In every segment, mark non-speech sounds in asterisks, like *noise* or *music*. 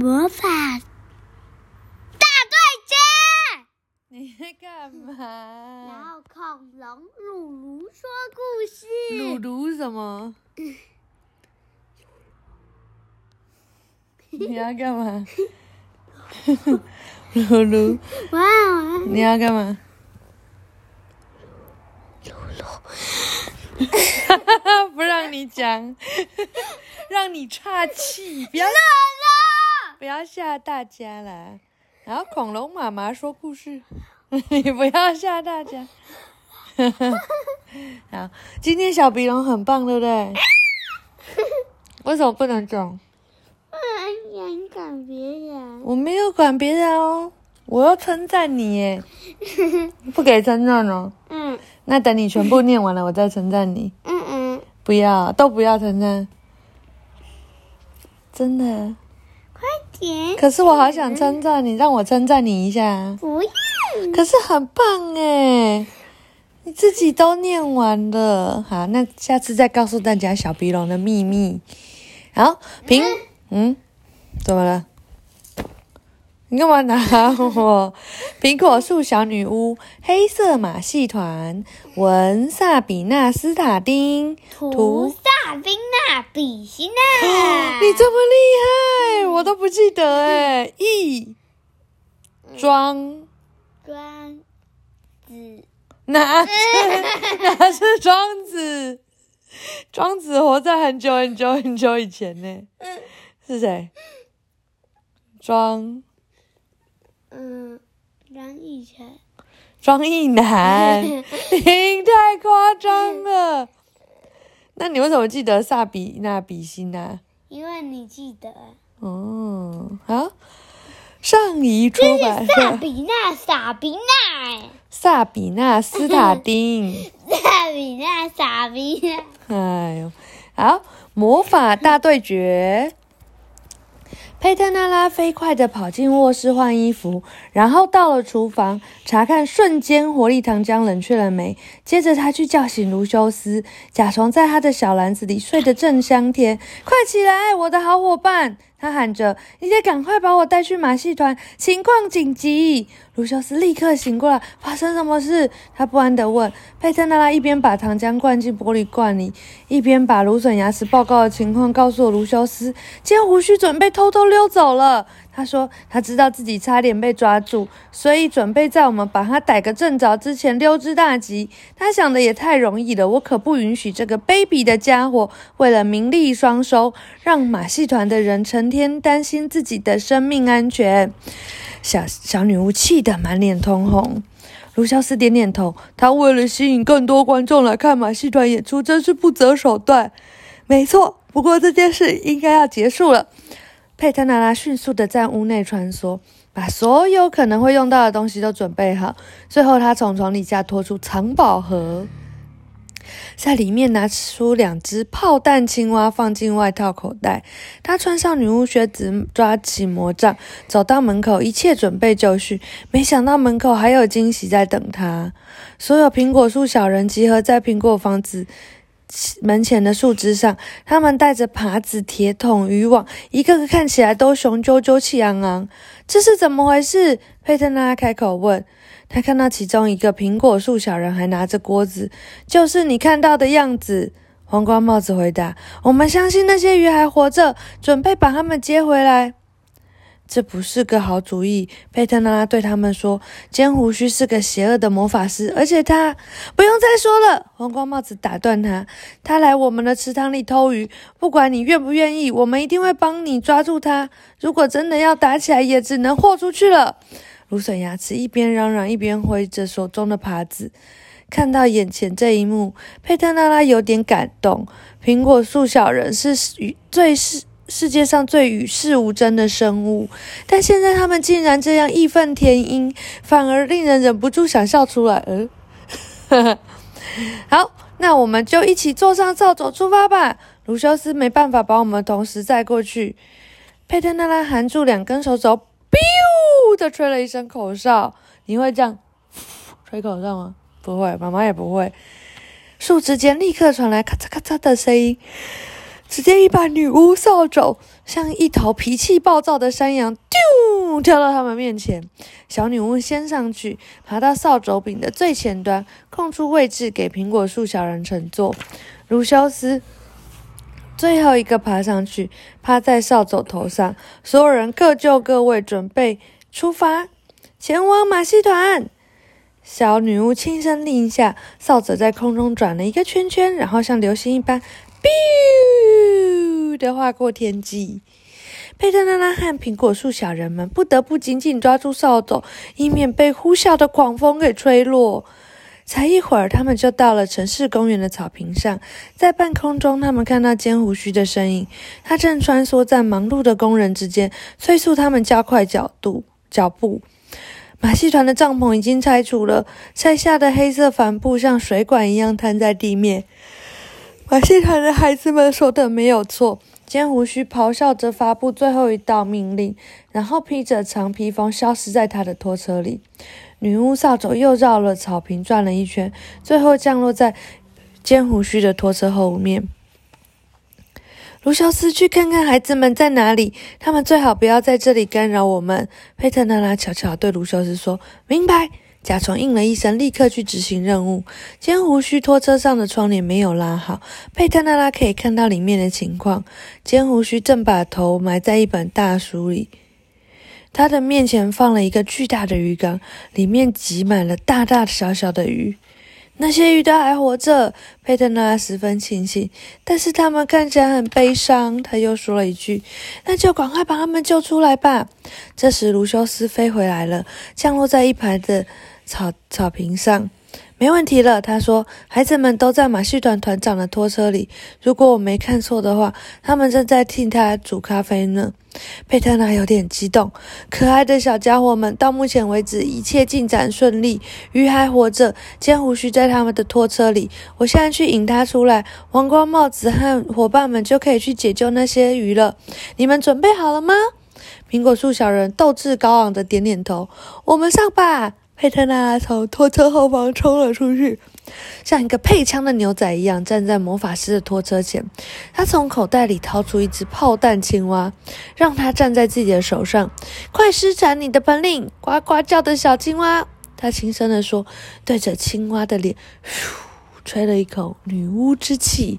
魔法大对决。你在干嘛然嘛？后恐龙鲁鲁说故事。鲁鲁什么？*laughs* 你要干嘛？鲁鲁！你要干嘛？*laughs* 不让你讲，让你岔气，不要不要吓大家啦。然后恐龙妈妈说故事，*laughs* 你不要吓大家。*laughs* 好，今天小鼻龙很棒，对不对？为什么不能讲？不能想管别人。我没有管别人哦，我要称赞你耶，*laughs* 不给称赞哦。嗯那等你全部念完了，我再称赞你。嗯嗯，不要，都不要称赞，真的。可是我好想称赞你，让我称赞你一下。不要。可是很棒哎，你自己都念完了。好，那下次再告诉大家小鼻龙的秘密。好，平，嗯，怎么了？你干嘛拿我？苹果树小女巫，*laughs* 黑色马戏团，文萨比纳斯塔丁，图萨宾娜比西娜。你这么厉害，我都不记得哎。一庄庄子。哪是 *laughs* 哪是庄子？庄子活在很久很久很久以前呢。是谁？庄嗯，张艺成。庄一男，*laughs* 你太夸张了。那你为什么记得萨比娜比西娜？因为你记得，哦，好，上一出版社萨比娜，萨比娜，萨比纳斯塔丁。*laughs* 萨比娜，萨比娜。哎呦，好，魔法大对决。佩特娜拉飞快地跑进卧室换衣服，然后到了厨房查看瞬间活力糖浆冷却了没。接着，他去叫醒卢修斯，甲虫在他的小篮子里睡得正香甜。快起来，我的好伙伴！他喊着：“你得赶快把我带去马戏团，情况紧急！”卢修斯立刻醒过来，发生什么事？他不安地问。佩特纳拉一边把糖浆灌进玻璃罐里，一边把芦笋牙齿报告的情况告诉了卢修斯。尖胡须准备偷偷溜走了。他说他知道自己差点被抓住，所以准备在我们把他逮个正着之前溜之大吉。他想的也太容易了，我可不允许这个卑鄙的家伙为了名利双收，让马戏团的人成天担心自己的生命安全。小小女巫气得满脸通红。卢肖斯点点头，他为了吸引更多观众来看马戏团演出，真是不择手段。没错，不过这件事应该要结束了。佩特娜拉迅速地在屋内穿梭，把所有可能会用到的东西都准备好。最后，他从床底下拖出藏宝盒，在里面拿出两只炮弹青蛙，放进外套口袋。他穿上女巫靴子，抓起魔杖，走到门口，一切准备就绪。没想到门口还有惊喜在等他。所有苹果树小人集合在苹果房子门前的树枝上，他们带着耙子、铁桶、渔网，一个个看起来都雄赳赳、气昂昂。这是怎么回事？佩特拉开口问。他看到其中一个苹果树小人还拿着锅子，就是你看到的样子。黄瓜帽子回答：“我们相信那些鱼还活着，准备把它们接回来。”这不是个好主意，佩特纳拉对他们说：“尖胡须是个邪恶的魔法师，而且他……不用再说了。”黄光帽子打断他：“他来我们的池塘里偷鱼，不管你愿不愿意，我们一定会帮你抓住他。如果真的要打起来，也只能豁出去了。”芦笋牙齿一边嚷嚷，一边挥着手中的耙子。看到眼前这一幕，佩特纳拉有点感动。苹果树小人是与最是世界上最与世无争的生物，但现在他们竟然这样义愤填膺，反而令人忍不住想笑出来。嗯，*laughs* 好，那我们就一起坐上扫帚出发吧。卢修斯没办法把我们同时载过去。佩特纳拉含住两根手肘。biu 的吹了一声口哨，你会这样 *laughs* 吹口哨吗？不会，妈妈也不会。树枝间立刻传来咔嚓咔嚓的声音。只见一把女巫扫帚像一头脾气暴躁的山羊，丢跳到他们面前。小女巫先上去，爬到扫帚柄的最前端，空出位置给苹果树小人乘坐。卢修斯最后一个爬上去，趴在扫帚头上。所有人各就各位，准备出发，前往马戏团。小女巫轻声令下，扫帚在空中转了一个圈圈，然后像流星一般。Biu 的划过天际，佩特拉拉和苹果树小人们不得不紧紧抓住扫帚，以免被呼啸的狂风给吹落。才一会儿，他们就到了城市公园的草坪上。在半空中，他们看到尖胡须的身影，他正穿梭在忙碌的工人之间，催促他们加快脚度脚步。马戏团的帐篷已经拆除了，拆下的黑色帆布像水管一样摊在地面。马戏团的孩子们说的没有错。尖胡须咆哮着发布最后一道命令，然后披着长披风消失在他的拖车里。女巫扫帚又绕了草坪转了一圈，最后降落在尖胡须的拖车后面。卢修斯，去看看孩子们在哪里，他们最好不要在这里干扰我们。佩特娜拉悄悄对卢修斯说：“明白。”甲虫应了一声，立刻去执行任务。尖胡须拖车上的窗帘没有拉好，佩特娜拉可以看到里面的情况。尖胡须正把头埋在一本大书里，他的面前放了一个巨大的鱼缸，里面挤满了大大小小的鱼。那些鱼都还活着，佩特纳十分庆幸，但是他们看起来很悲伤。他又说了一句：“那就赶快把他们救出来吧。”这时，卢修斯飞回来了，降落在一排的。草草坪上，没问题了。他说：“孩子们都在马戏团团长的拖车里。如果我没看错的话，他们正在替他煮咖啡呢。”佩特娜有点激动。可爱的小家伙们，到目前为止一切进展顺利，鱼还活着，尖胡须在他们的拖车里。我现在去引他出来，王冠帽子和伙伴们就可以去解救那些鱼了。你们准备好了吗？苹果树小人斗志高昂的点点头。我们上吧。佩特娜拉从拖车后方冲了出去，像一个配枪的牛仔一样站在魔法师的拖车前。他从口袋里掏出一只炮弹青蛙，让它站在自己的手上。快施展你的本领，呱呱叫的小青蛙！他轻声地说，对着青蛙的脸，嘘，吹了一口女巫之气。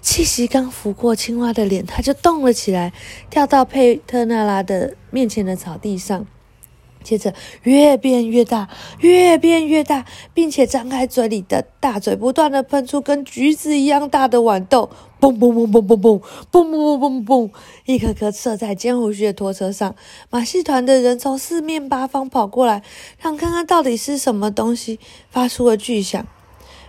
气息刚拂过青蛙的脸，它就动了起来，跳到佩特娜拉的面前的草地上。接着越变越大，越变越大，并且张开嘴里的大嘴，不断的喷出跟橘子一样大的豌豆，嘣嘣嘣嘣嘣嘣，嘣嘣嘣嘣嘣，一颗颗射在尖胡须的拖车上。马戏团的人从四面八方跑过来，想看看到底是什么东西发出了巨响。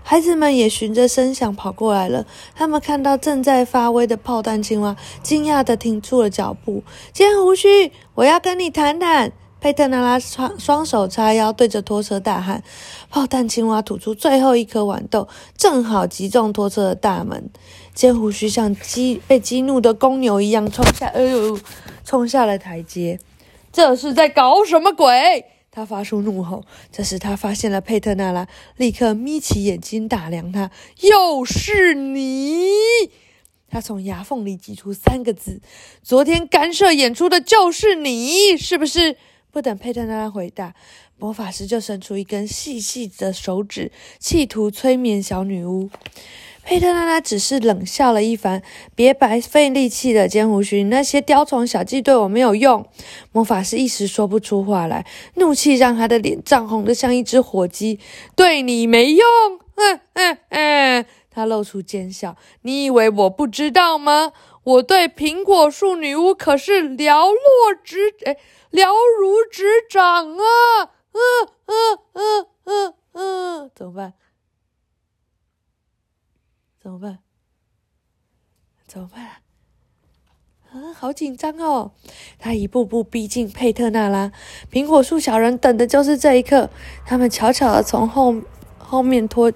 孩子们也循着声响跑过来了，他们看到正在发威的炮弹青蛙，惊讶的停住了脚步。尖胡须，我要跟你谈谈。佩特娜拉双双手叉腰，对着拖车大喊：“炮弹青蛙吐出最后一颗豌豆，正好击中拖车的大门。尖胡须像激被激怒的公牛一样冲下，哎呦，冲下了台阶。这是在搞什么鬼？他发出怒吼。这时他发现了佩特娜拉，立刻眯起眼睛打量他。又是你！他从牙缝里挤出三个字：“昨天干涉演出的就是你，是不是？”不等佩特娜拉回答，魔法师就伸出一根细细的手指，企图催眠小女巫。佩特娜拉只是冷笑了一番：“别白费力气了，尖胡须，那些雕虫小技对我没有用。”魔法师一时说不出话来，怒气让他的脸涨红的像一只火鸡。“对你没用！”哼哼哼，他露出奸笑。“你以为我不知道吗？我对苹果树女巫可是了若指哎。”了如指掌啊！嗯嗯嗯嗯嗯，怎么办？怎么办？怎么办？啊，好紧张哦！他一步步逼近佩特纳拉，苹果树小人等的就是这一刻。他们悄悄的从后后面拖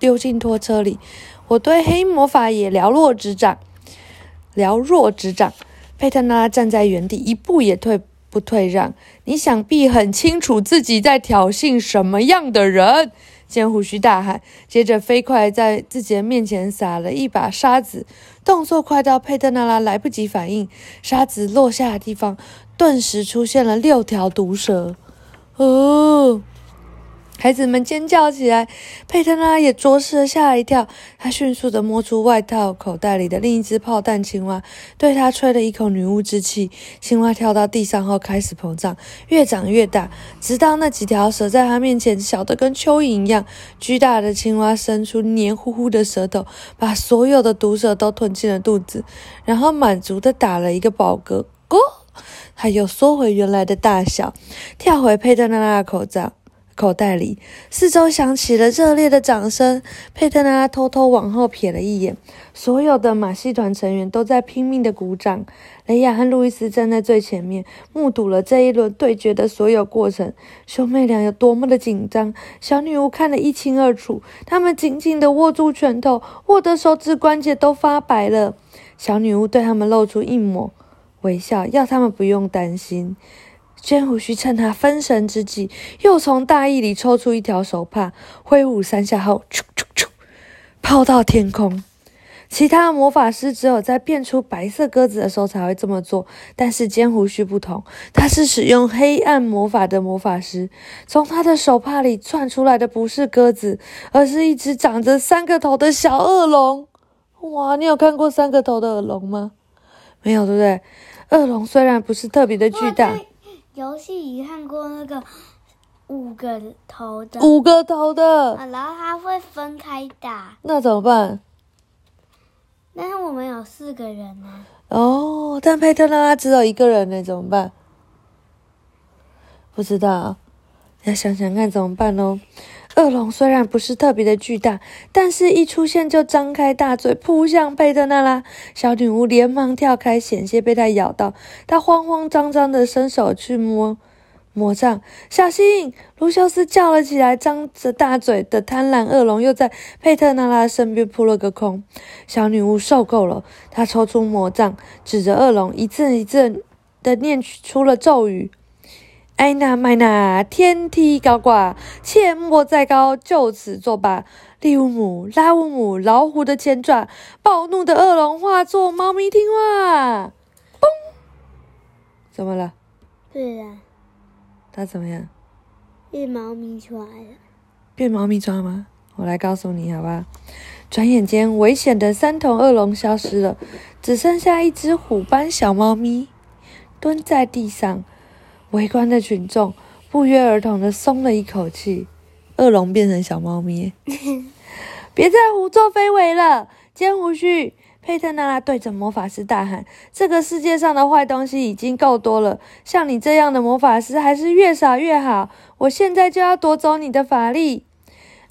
丢进拖车里。我对黑魔法也了若指掌，了若指掌。佩特纳拉站在原地，一步也退。不退让，你想必很清楚自己在挑衅什么样的人。尖胡须大喊，接着飞快在自己的面前撒了一把沙子，动作快到佩特娜拉来不及反应，沙子落下的地方顿时出现了六条毒蛇。哦！孩子们尖叫起来，佩特拉也着实吓了一跳。他迅速的摸出外套口袋里的另一只炮弹青蛙，对他吹了一口女巫之气。青蛙跳到地上后开始膨胀，越长越大，直到那几条蛇在他面前小得跟蚯蚓一样。巨大的青蛙伸出黏糊糊的舌头，把所有的毒蛇都吞进了肚子，然后满足的打了一个饱嗝，咕，他又缩回原来的大小，跳回佩特拉拉的口罩。口袋里，四周响起了热烈的掌声。佩特拉偷偷往后瞥了一眼，所有的马戏团成员都在拼命的鼓掌。雷亚和路易斯站在最前面，目睹了这一轮对决的所有过程。兄妹俩有多么的紧张，小女巫看得一清二楚。他们紧紧地握住拳头，握得手指关节都发白了。小女巫对他们露出一抹微笑，要他们不用担心。尖胡须趁他分神之际，又从大衣里抽出一条手帕，挥舞三下后，咻咻咻，抛到天空。其他魔法师只有在变出白色鸽子的时候才会这么做，但是尖胡须不同，他是使用黑暗魔法的魔法师。从他的手帕里窜出来的不是鸽子，而是一只长着三个头的小恶龙。哇，你有看过三个头的恶龙吗？没有，对不对？恶龙虽然不是特别的巨大。游戏里看过那个五个头的，五个头的，然后它会分开打，那怎么办？但是我们有四个人呢。哦，但佩特拉拉只有一个人呢，怎么办？不知道，要想想看怎么办哦。恶龙虽然不是特别的巨大，但是一出现就张开大嘴扑向佩特娜拉。小女巫连忙跳开，险些被它咬到。她慌慌张张的伸手去摸魔杖，小心！卢修斯叫了起来，张着大嘴的贪婪恶龙又在佩特娜拉身边扑了个空。小女巫受够了，她抽出魔杖，指着恶龙，一阵一阵的念出了咒语。艾娜麦娜，天梯高挂，切莫再高，就此作罢。利乌姆、拉乌姆，老虎的前爪，暴怒的恶龙化作猫咪，听话。嘣！怎么了？对啊。它怎么样？变猫咪出来了。变猫咪抓吗？我来告诉你，好吧。转眼间，危险的三头恶龙消失了，只剩下一只虎斑小猫咪蹲在地上。围观的群众不约而同的松了一口气，恶龙变成小猫咪，*laughs* 别再胡作非为了！尖胡须佩特娜拉对着魔法师大喊：“这个世界上的坏东西已经够多了，像你这样的魔法师还是越少越好！我现在就要夺走你的法力！”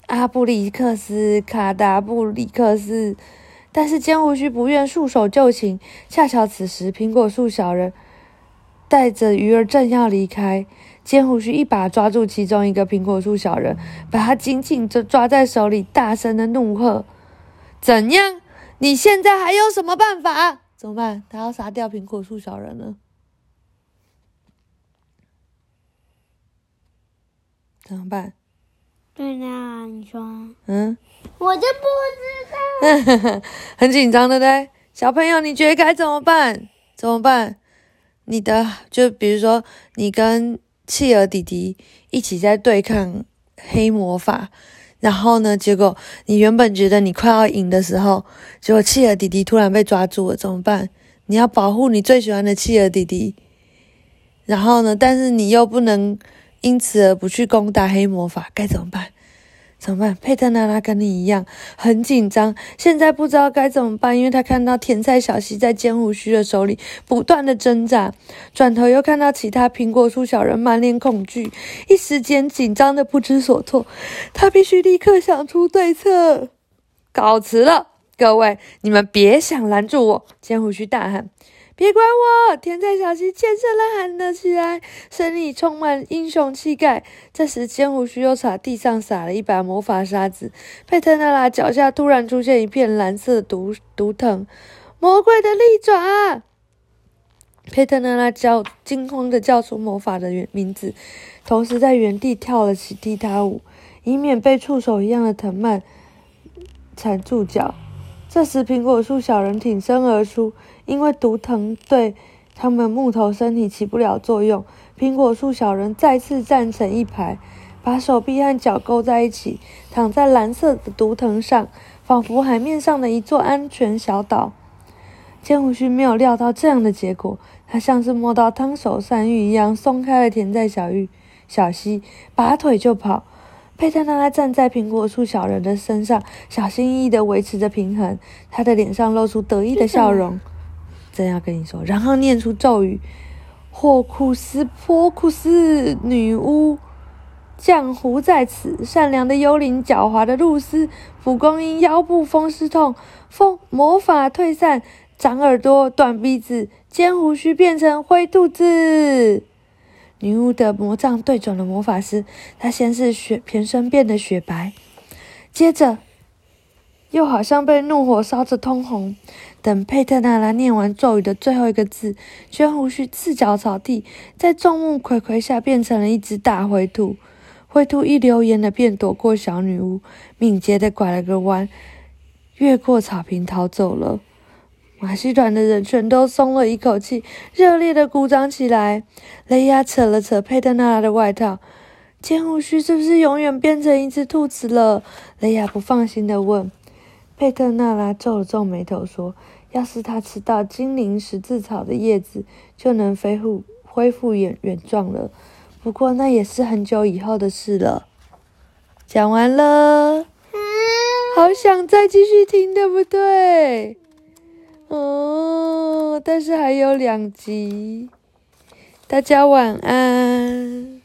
阿布里克斯、卡达布里克斯，但是尖胡须不愿束手就擒。恰巧此时，苹果树小人。带着鱼儿正要离开，尖胡须一把抓住其中一个苹果树小人，把他紧紧的抓在手里，大声的怒喝：“怎样？你现在还有什么办法？怎么办？他要杀掉苹果树小人了，怎么办？”对呀，你说。嗯。我就不知道。*laughs* 很紧张的嘞，小朋友，你觉得该怎么办？怎么办？你的就比如说，你跟企鹅弟弟一起在对抗黑魔法，然后呢，结果你原本觉得你快要赢的时候，结果企鹅弟弟突然被抓住了，怎么办？你要保护你最喜欢的企鹅弟弟，然后呢，但是你又不能因此而不去攻打黑魔法，该怎么办？怎么办？佩特娜拉跟你一样很紧张，现在不知道该怎么办，因为他看到甜菜小溪在尖胡须的手里不断的挣扎，转头又看到其他苹果树小人满脸恐惧，一时间紧张的不知所措。他必须立刻想出对策。告辞了，各位，你们别想拦住我！尖胡须大喊。别管我！甜菜小溪尖声的喊了起来，声里充满英雄气概。这时，尖胡须又朝地上撒了一把魔法沙子，佩特娜拉脚下突然出现一片蓝色毒毒藤，魔鬼的利爪！佩特娜拉叫惊慌的叫出魔法的名字，同时在原地跳了起踢踏舞。以免被触手一样的藤蔓缠住脚。这时，苹果树小人挺身而出，因为毒藤对他们木头身体起不了作用。苹果树小人再次站成一排，把手臂和脚勾在一起，躺在蓝色的毒藤上，仿佛海面上的一座安全小岛。尖胡须没有料到这样的结果，他像是摸到汤手山芋一样，松开了甜在小玉小溪，拔腿就跑。佩特娜拉站在苹果树小人的身上，小心翼翼地维持着平衡，他的脸上露出得意的笑容。真要跟你说，然后念出咒语。霍库斯波库斯，女巫降胡在此。善良的幽灵，狡猾的露丝，蒲公英腰部风湿痛，风魔法退散，长耳朵，短鼻子，尖胡须变成灰兔子。女巫的魔杖对准了魔法师，他先是雪全身变得雪白，接着又好像被怒火烧着通红。等佩特纳拉念完咒语的最后一个字，卷胡须赤脚草地，在众目睽睽下变成了一只大灰兔。灰兔一溜烟的便躲过小女巫，敏捷的拐了个弯，越过草坪逃走了。马戏团的人全都松了一口气，热烈的鼓掌起来。雷亚扯了扯佩特纳拉的外套，尖胡须是不是永远变成一只兔子了？雷亚不放心的问。佩特纳拉皱了皱眉头说：“要是他吃到精灵十字草的叶子，就能恢复恢复原原状了。不过那也是很久以后的事了。”讲完了，好想再继续听，对不对？哦，但是还有两集，大家晚安。